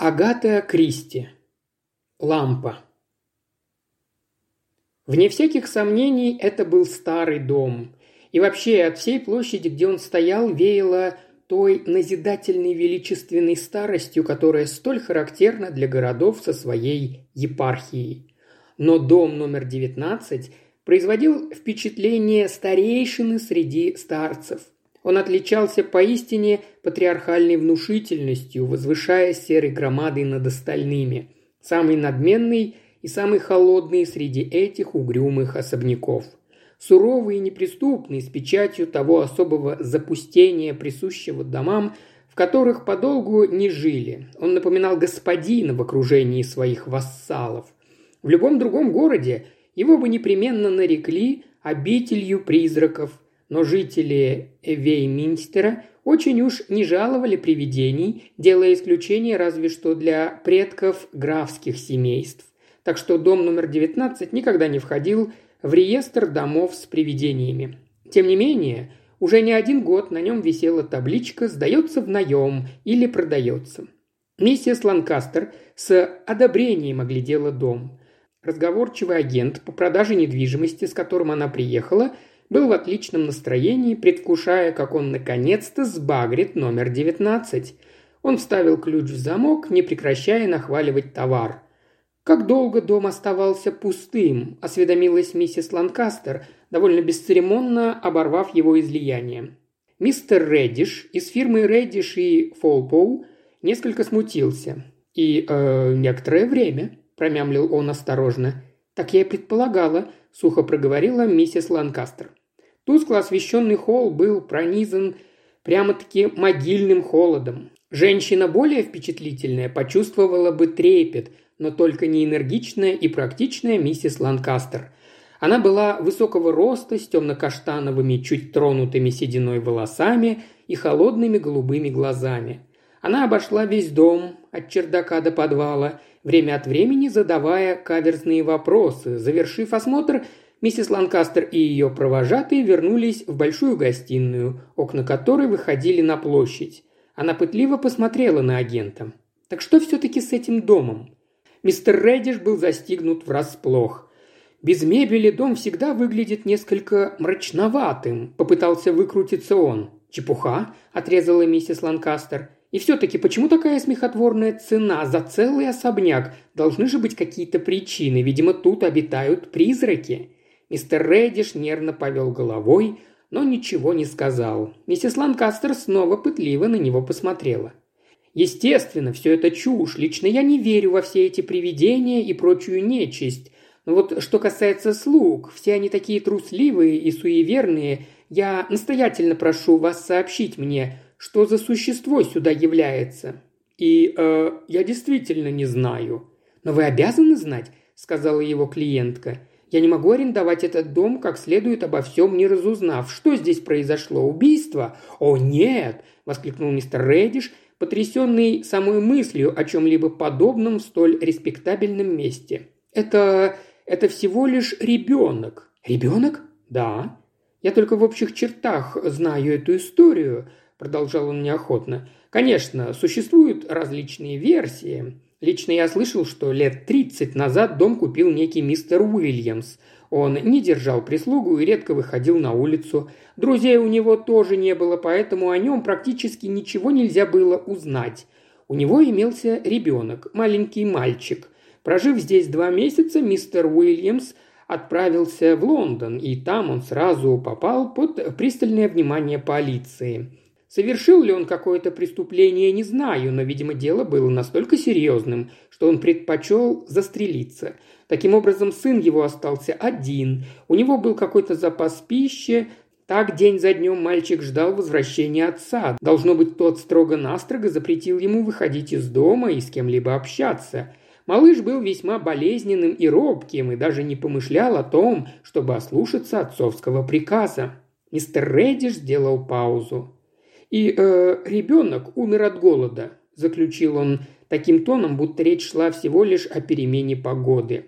Агата Кристи. Лампа. Вне всяких сомнений, это был старый дом. И вообще от всей площади, где он стоял, веяло той назидательной величественной старостью, которая столь характерна для городов со своей епархией. Но дом номер 19 производил впечатление старейшины среди старцев – он отличался поистине патриархальной внушительностью, возвышаясь серой громадой над остальными, самый надменный и самый холодный среди этих угрюмых особняков. Суровый и неприступный, с печатью того особого запустения, присущего домам, в которых подолгу не жили. Он напоминал господина в окружении своих вассалов. В любом другом городе его бы непременно нарекли обителью призраков – но жители Вейминстера очень уж не жаловали привидений, делая исключение разве что для предков графских семейств. Так что дом номер 19 никогда не входил в реестр домов с привидениями. Тем не менее, уже не один год на нем висела табличка «Сдается в наем» или «Продается». Миссис Ланкастер с одобрением оглядела дом. Разговорчивый агент по продаже недвижимости, с которым она приехала – был в отличном настроении, предвкушая, как он наконец-то сбагрит номер 19. Он вставил ключ в замок, не прекращая нахваливать товар. «Как долго дом оставался пустым?» – осведомилась миссис Ланкастер, довольно бесцеремонно оборвав его излияние. Мистер Реддиш из фирмы Реддиш и Фолпоу несколько смутился. «И э, некоторое время», – промямлил он осторожно. «Так я и предполагала», – сухо проговорила миссис Ланкастер. Тускло освещенный холл был пронизан прямо-таки могильным холодом. Женщина более впечатлительная почувствовала бы трепет, но только не энергичная и практичная миссис Ланкастер. Она была высокого роста, с темно-каштановыми, чуть тронутыми сединой волосами и холодными голубыми глазами. Она обошла весь дом, от чердака до подвала, время от времени задавая каверзные вопросы. Завершив осмотр, Миссис Ланкастер и ее провожатые вернулись в большую гостиную, окна которой выходили на площадь. Она пытливо посмотрела на агента. «Так что все-таки с этим домом?» Мистер Реддиш был застигнут врасплох. «Без мебели дом всегда выглядит несколько мрачноватым», – попытался выкрутиться он. «Чепуха», – отрезала миссис Ланкастер. «И все-таки почему такая смехотворная цена за целый особняк? Должны же быть какие-то причины. Видимо, тут обитают призраки». Мистер Реддиш нервно повел головой, но ничего не сказал. Миссис Ланкастер снова пытливо на него посмотрела. Естественно, все это чушь. Лично я не верю во все эти привидения и прочую нечисть. Но вот что касается слуг, все они такие трусливые и суеверные. Я настоятельно прошу вас сообщить мне, что за существо сюда является. И э, я действительно не знаю. Но вы обязаны знать, сказала его клиентка. Я не могу арендовать этот дом, как следует обо всем не разузнав. Что здесь произошло? Убийство? О, нет!» – воскликнул мистер Реддиш, потрясенный самой мыслью о чем-либо подобном в столь респектабельном месте. «Это... это всего лишь ребенок». «Ребенок?» «Да». «Я только в общих чертах знаю эту историю», – продолжал он неохотно. «Конечно, существуют различные версии. Лично я слышал, что лет 30 назад дом купил некий мистер Уильямс. Он не держал прислугу и редко выходил на улицу. Друзей у него тоже не было, поэтому о нем практически ничего нельзя было узнать. У него имелся ребенок, маленький мальчик. Прожив здесь два месяца, мистер Уильямс отправился в Лондон, и там он сразу попал под пристальное внимание полиции. Совершил ли он какое-то преступление, не знаю, но, видимо, дело было настолько серьезным, что он предпочел застрелиться. Таким образом, сын его остался один. У него был какой-то запас пищи, так день за днем мальчик ждал возвращения отца. Должно быть, тот строго-настрого запретил ему выходить из дома и с кем-либо общаться. Малыш был весьма болезненным и робким и даже не помышлял о том, чтобы ослушаться отцовского приказа. Мистер Реддиш сделал паузу. И э, ребенок умер от голода», – заключил он таким тоном, будто речь шла всего лишь о перемене погоды.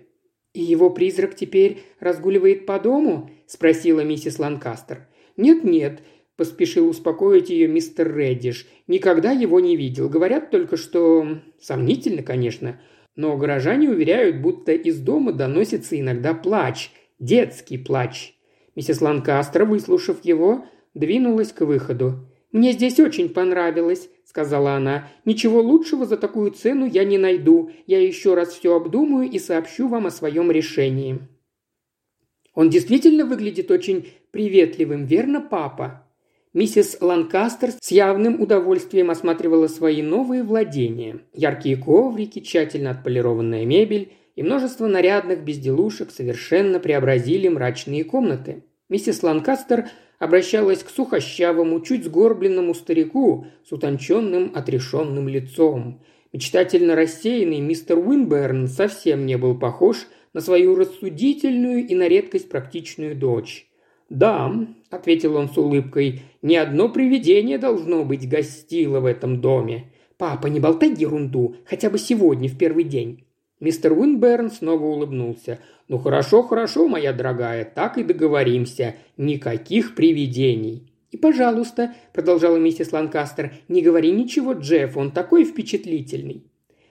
«И его призрак теперь разгуливает по дому?» – спросила миссис Ланкастер. «Нет-нет», – поспешил успокоить ее мистер Реддиш. «Никогда его не видел. Говорят только, что... Сомнительно, конечно. Но горожане уверяют, будто из дома доносится иногда плач. Детский плач». Миссис Ланкастер, выслушав его, двинулась к выходу. «Мне здесь очень понравилось», – сказала она. «Ничего лучшего за такую цену я не найду. Я еще раз все обдумаю и сообщу вам о своем решении». «Он действительно выглядит очень приветливым, верно, папа?» Миссис Ланкастер с явным удовольствием осматривала свои новые владения. Яркие коврики, тщательно отполированная мебель и множество нарядных безделушек совершенно преобразили мрачные комнаты. Миссис Ланкастер обращалась к сухощавому, чуть сгорбленному старику с утонченным, отрешенным лицом. Мечтательно рассеянный мистер Уинберн совсем не был похож на свою рассудительную и на редкость практичную дочь. «Да», — ответил он с улыбкой, — «ни одно привидение должно быть гостило в этом доме. Папа, не болтай ерунду, хотя бы сегодня, в первый день». Мистер Уинберн снова улыбнулся. «Ну хорошо, хорошо, моя дорогая, так и договоримся. Никаких привидений». «И, пожалуйста», – продолжала миссис Ланкастер, – «не говори ничего Джефф, он такой впечатлительный».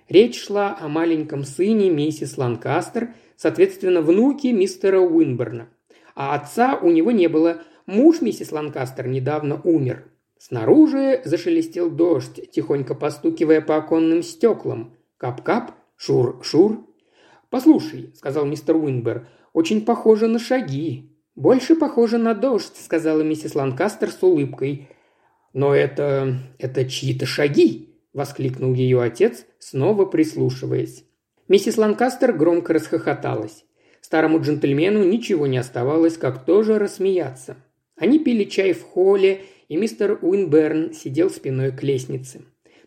Речь шла о маленьком сыне миссис Ланкастер, соответственно, внуке мистера Уинберна. А отца у него не было. Муж миссис Ланкастер недавно умер. Снаружи зашелестел дождь, тихонько постукивая по оконным стеклам. Кап-кап, «Шур-шур?» «Послушай», – сказал мистер Уинбер, – «очень похоже на шаги». «Больше похоже на дождь», – сказала миссис Ланкастер с улыбкой. «Но это... это чьи-то шаги», – воскликнул ее отец, снова прислушиваясь. Миссис Ланкастер громко расхохоталась. Старому джентльмену ничего не оставалось, как тоже рассмеяться. Они пили чай в холле, и мистер Уинберн сидел спиной к лестнице.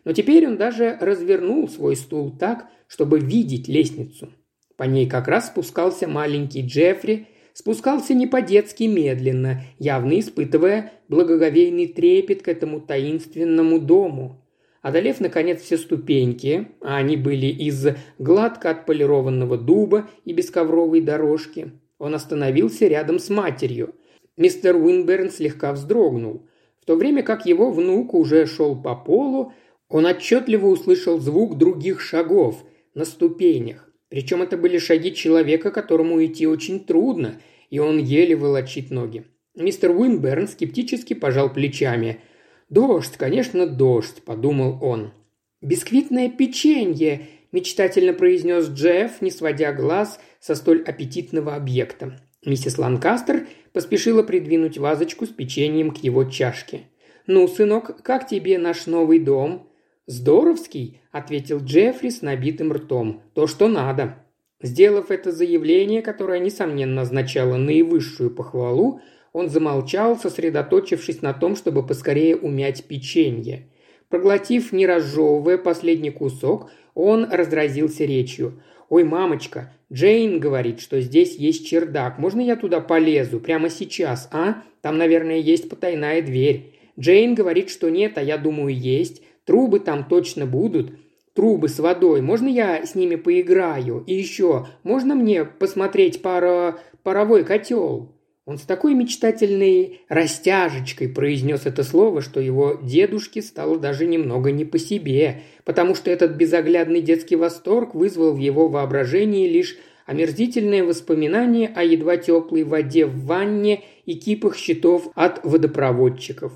Но теперь он даже развернул свой стул так, чтобы видеть лестницу. По ней как раз спускался маленький Джеффри, спускался не по-детски медленно, явно испытывая благоговейный трепет к этому таинственному дому. Одолев, наконец, все ступеньки, а они были из гладко отполированного дуба и бесковровой дорожки, он остановился рядом с матерью. Мистер Уинберн слегка вздрогнул, в то время как его внук уже шел по полу, он отчетливо услышал звук других шагов на ступенях. Причем это были шаги человека, которому идти очень трудно, и он еле волочит ноги. Мистер Уинберн скептически пожал плечами. «Дождь, конечно, дождь», – подумал он. «Бисквитное печенье», – мечтательно произнес Джефф, не сводя глаз со столь аппетитного объекта. Миссис Ланкастер поспешила придвинуть вазочку с печеньем к его чашке. «Ну, сынок, как тебе наш новый дом?» «Здоровский», – ответил Джеффри с набитым ртом. «То, что надо». Сделав это заявление, которое, несомненно, означало наивысшую похвалу, он замолчал, сосредоточившись на том, чтобы поскорее умять печенье. Проглотив, не разжевывая последний кусок, он разразился речью. «Ой, мамочка, Джейн говорит, что здесь есть чердак. Можно я туда полезу? Прямо сейчас, а? Там, наверное, есть потайная дверь. Джейн говорит, что нет, а я думаю, есть. Трубы там точно будут. Трубы с водой. Можно я с ними поиграю? И еще, можно мне посмотреть пара... паровой котел?» Он с такой мечтательной растяжечкой произнес это слово, что его дедушке стало даже немного не по себе, потому что этот безоглядный детский восторг вызвал в его воображении лишь омерзительное воспоминание о едва теплой воде в ванне и кипах щитов от водопроводчиков.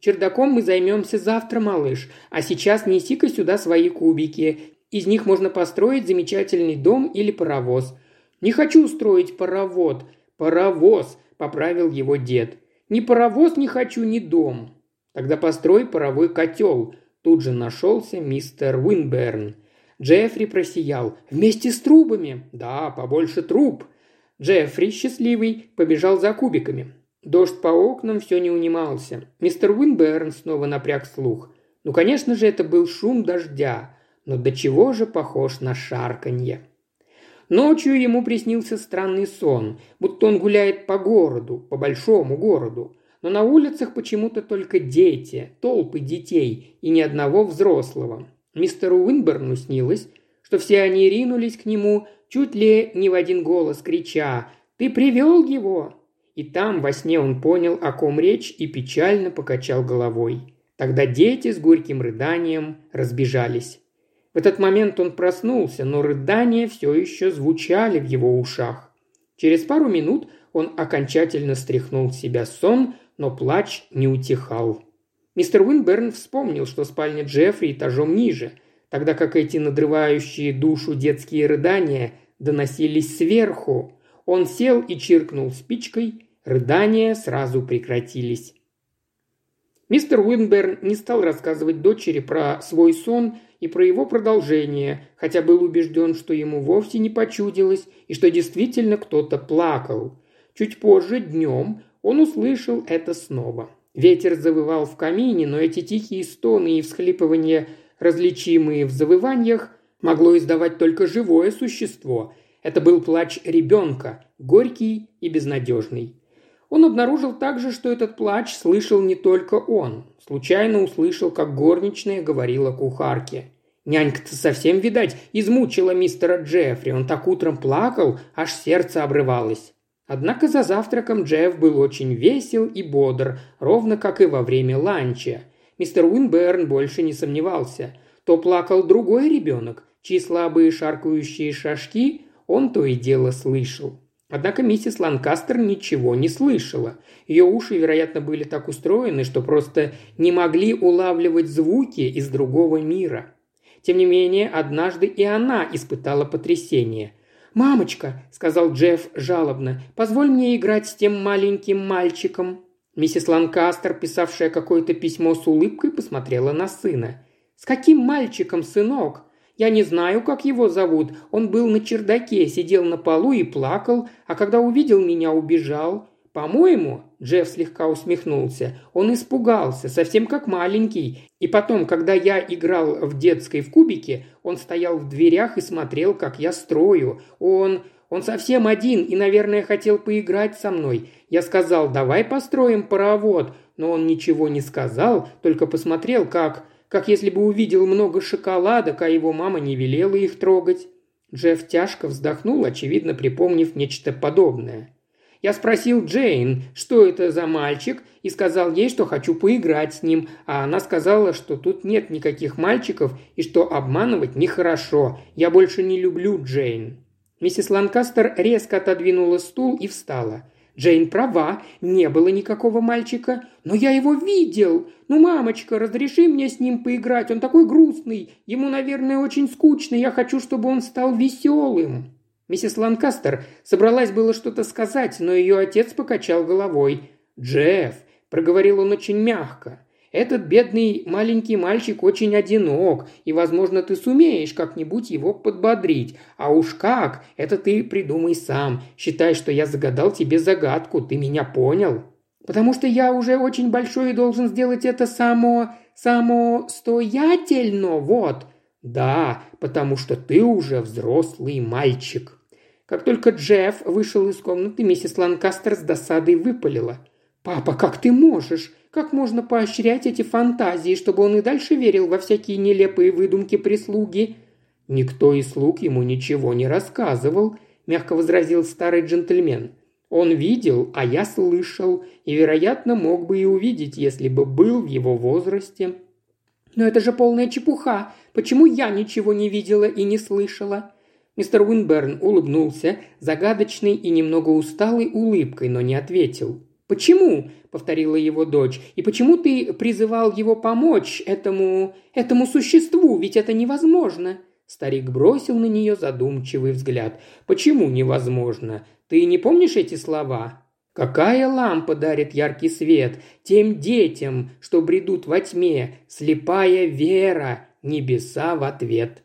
Чердаком мы займемся завтра, малыш, а сейчас неси-ка сюда свои кубики. Из них можно построить замечательный дом или паровоз». «Не хочу строить паровод», «Паровоз», – поправил его дед. «Ни паровоз не хочу, ни дом». «Тогда построй паровой котел», – тут же нашелся мистер Уинберн. Джеффри просиял. «Вместе с трубами?» «Да, побольше труб». Джеффри, счастливый, побежал за кубиками. Дождь по окнам все не унимался. Мистер Уинберн снова напряг слух. Ну, конечно же, это был шум дождя, но до чего же похож на шарканье. Ночью ему приснился странный сон, будто он гуляет по городу, по большому городу. Но на улицах почему-то только дети, толпы детей и ни одного взрослого. Мистеру Уинберну снилось, что все они ринулись к нему, чуть ли не в один голос крича «Ты привел его!» И там во сне он понял, о ком речь, и печально покачал головой. Тогда дети с горьким рыданием разбежались. В этот момент он проснулся, но рыдания все еще звучали в его ушах. Через пару минут он окончательно стряхнул с себя сон, но плач не утихал. Мистер Уинберн вспомнил, что спальня Джеффри этажом ниже, тогда как эти надрывающие душу детские рыдания доносились сверху. Он сел и чиркнул спичкой, рыдания сразу прекратились. Мистер Уинберн не стал рассказывать дочери про свой сон и про его продолжение, хотя был убежден, что ему вовсе не почудилось и что действительно кто-то плакал. Чуть позже, днем, он услышал это снова. Ветер завывал в камине, но эти тихие стоны и всхлипывания, различимые в завываниях, могло издавать только живое существо. Это был плач ребенка, горький и безнадежный. Он обнаружил также, что этот плач слышал не только он. Случайно услышал, как горничная говорила кухарке. Нянька-то совсем, видать, измучила мистера Джеффри. Он так утром плакал, аж сердце обрывалось. Однако за завтраком Джефф был очень весел и бодр, ровно как и во время ланча. Мистер Уинберн больше не сомневался. То плакал другой ребенок, чьи слабые шаркающие шажки он то и дело слышал. Однако миссис Ланкастер ничего не слышала. Ее уши, вероятно, были так устроены, что просто не могли улавливать звуки из другого мира. Тем не менее, однажды и она испытала потрясение. «Мамочка», — сказал Джефф жалобно, — «позволь мне играть с тем маленьким мальчиком». Миссис Ланкастер, писавшая какое-то письмо с улыбкой, посмотрела на сына. «С каким мальчиком, сынок?» Я не знаю, как его зовут. Он был на чердаке, сидел на полу и плакал, а когда увидел меня, убежал. По-моему, Джефф слегка усмехнулся, он испугался, совсем как маленький. И потом, когда я играл в детской в кубике, он стоял в дверях и смотрел, как я строю. Он... Он совсем один и, наверное, хотел поиграть со мной. Я сказал, давай построим паровод, но он ничего не сказал, только посмотрел, как как если бы увидел много шоколадок, а его мама не велела их трогать. Джефф тяжко вздохнул, очевидно припомнив нечто подобное. Я спросил Джейн, что это за мальчик, и сказал ей, что хочу поиграть с ним, а она сказала, что тут нет никаких мальчиков и что обманывать нехорошо. Я больше не люблю Джейн. Миссис Ланкастер резко отодвинула стул и встала. Джейн права, не было никакого мальчика, но я его видел. Ну, мамочка, разреши мне с ним поиграть, он такой грустный, ему, наверное, очень скучно, я хочу, чтобы он стал веселым». Миссис Ланкастер собралась было что-то сказать, но ее отец покачал головой. «Джефф», — проговорил он очень мягко, этот бедный маленький мальчик очень одинок, и, возможно, ты сумеешь как-нибудь его подбодрить. А уж как, это ты придумай сам. Считай, что я загадал тебе загадку, ты меня понял? Потому что я уже очень большой и должен сделать это само... самостоятельно, вот. Да, потому что ты уже взрослый мальчик. Как только Джефф вышел из комнаты, миссис Ланкастер с досадой выпалила. «Папа, как ты можешь? Как можно поощрять эти фантазии, чтобы он и дальше верил во всякие нелепые выдумки прислуги?» «Никто из слуг ему ничего не рассказывал», – мягко возразил старый джентльмен. «Он видел, а я слышал, и, вероятно, мог бы и увидеть, если бы был в его возрасте». «Но это же полная чепуха. Почему я ничего не видела и не слышала?» Мистер Уинберн улыбнулся, загадочной и немного усталой улыбкой, но не ответил. «Почему?» – повторила его дочь. «И почему ты призывал его помочь этому... этому существу? Ведь это невозможно!» Старик бросил на нее задумчивый взгляд. «Почему невозможно? Ты не помнишь эти слова?» Какая лампа дарит яркий свет тем детям, что бредут во тьме, слепая вера, небеса в ответ.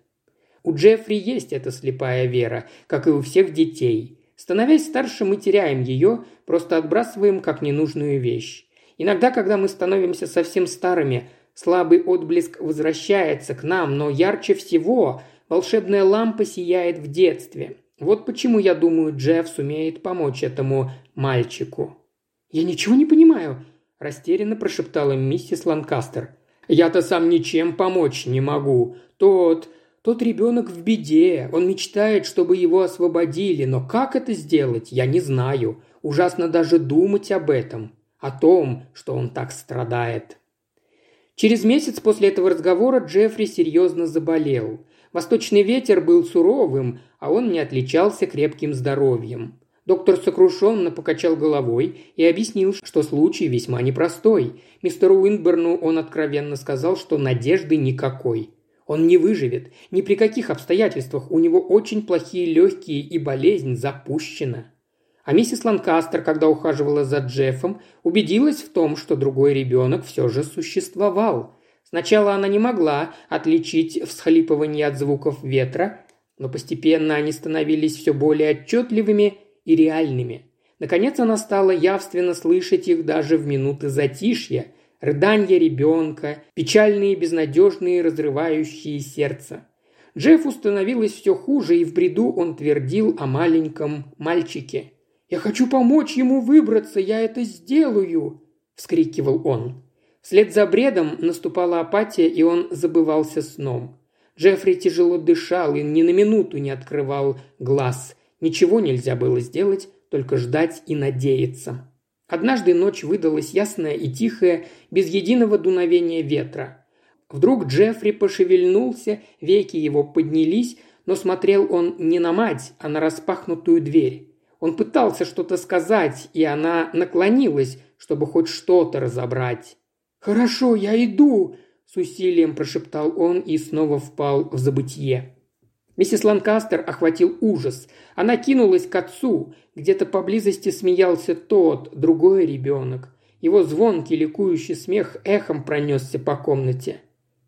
У Джеффри есть эта слепая вера, как и у всех детей. Становясь старше, мы теряем ее, просто отбрасываем как ненужную вещь. Иногда, когда мы становимся совсем старыми, слабый отблеск возвращается к нам, но ярче всего волшебная лампа сияет в детстве. Вот почему я думаю, Джефф сумеет помочь этому мальчику. «Я ничего не понимаю», – растерянно прошептала миссис Ланкастер. «Я-то сам ничем помочь не могу. Тот, Тот ребенок в беде, он мечтает, чтобы его освободили, но как это сделать, я не знаю. Ужасно даже думать об этом, о том, что он так страдает. Через месяц после этого разговора Джеффри серьезно заболел. Восточный ветер был суровым, а он не отличался крепким здоровьем. Доктор сокрушенно покачал головой и объяснил, что случай весьма непростой. Мистеру Уинберну он откровенно сказал, что надежды никакой. Он не выживет. Ни при каких обстоятельствах у него очень плохие легкие и болезнь запущена. А миссис Ланкастер, когда ухаживала за Джеффом, убедилась в том, что другой ребенок все же существовал. Сначала она не могла отличить всхлипывание от звуков ветра, но постепенно они становились все более отчетливыми и реальными. Наконец она стала явственно слышать их даже в минуты затишья, рыдания ребенка, печальные, безнадежные, разрывающие сердце. Джеффу становилось все хуже, и в бреду он твердил о маленьком мальчике. «Я хочу помочь ему выбраться, я это сделаю!» – вскрикивал он. Вслед за бредом наступала апатия, и он забывался сном. Джеффри тяжело дышал и ни на минуту не открывал глаз – Ничего нельзя было сделать, только ждать и надеяться. Однажды ночь выдалась ясная и тихая, без единого дуновения ветра. Вдруг Джеффри пошевельнулся, веки его поднялись, но смотрел он не на мать, а на распахнутую дверь. Он пытался что-то сказать, и она наклонилась, чтобы хоть что-то разобрать. «Хорошо, я иду!» – с усилием прошептал он и снова впал в забытье. Миссис Ланкастер охватил ужас. Она кинулась к отцу. Где-то поблизости смеялся тот, другой ребенок. Его звонкий ликующий смех эхом пронесся по комнате.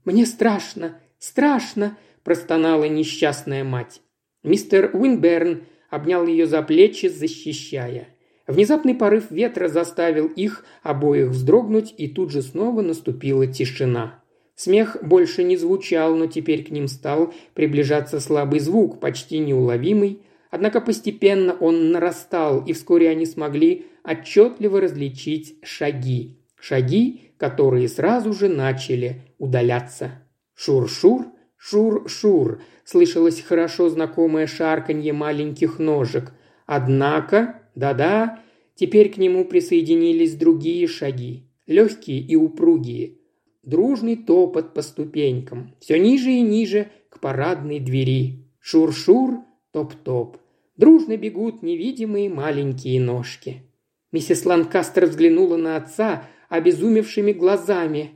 «Мне страшно, страшно!» – простонала несчастная мать. Мистер Уинберн обнял ее за плечи, защищая. Внезапный порыв ветра заставил их обоих вздрогнуть, и тут же снова наступила тишина. Смех больше не звучал, но теперь к ним стал приближаться слабый звук, почти неуловимый, однако постепенно он нарастал, и вскоре они смогли отчетливо различить шаги. Шаги, которые сразу же начали удаляться. Шур-шур, шур-шур, слышалось хорошо знакомое шарканье маленьких ножек. Однако, да-да, теперь к нему присоединились другие шаги, легкие и упругие – дружный топот по ступенькам, все ниже и ниже к парадной двери. Шур-шур, топ-топ. Дружно бегут невидимые маленькие ножки. Миссис Ланкастер взглянула на отца обезумевшими глазами.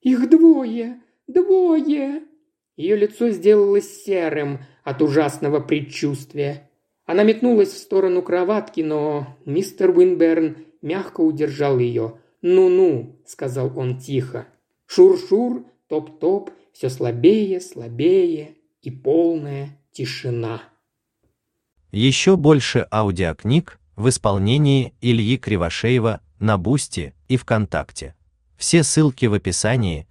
«Их двое! Двое!» Ее лицо сделалось серым от ужасного предчувствия. Она метнулась в сторону кроватки, но мистер Уинберн мягко удержал ее. «Ну-ну», — сказал он тихо, Шур-шур, топ-топ, все слабее, слабее и полная тишина. Еще больше аудиокниг в исполнении Ильи Кривошеева на Бусти и ВКонтакте. Все ссылки в описании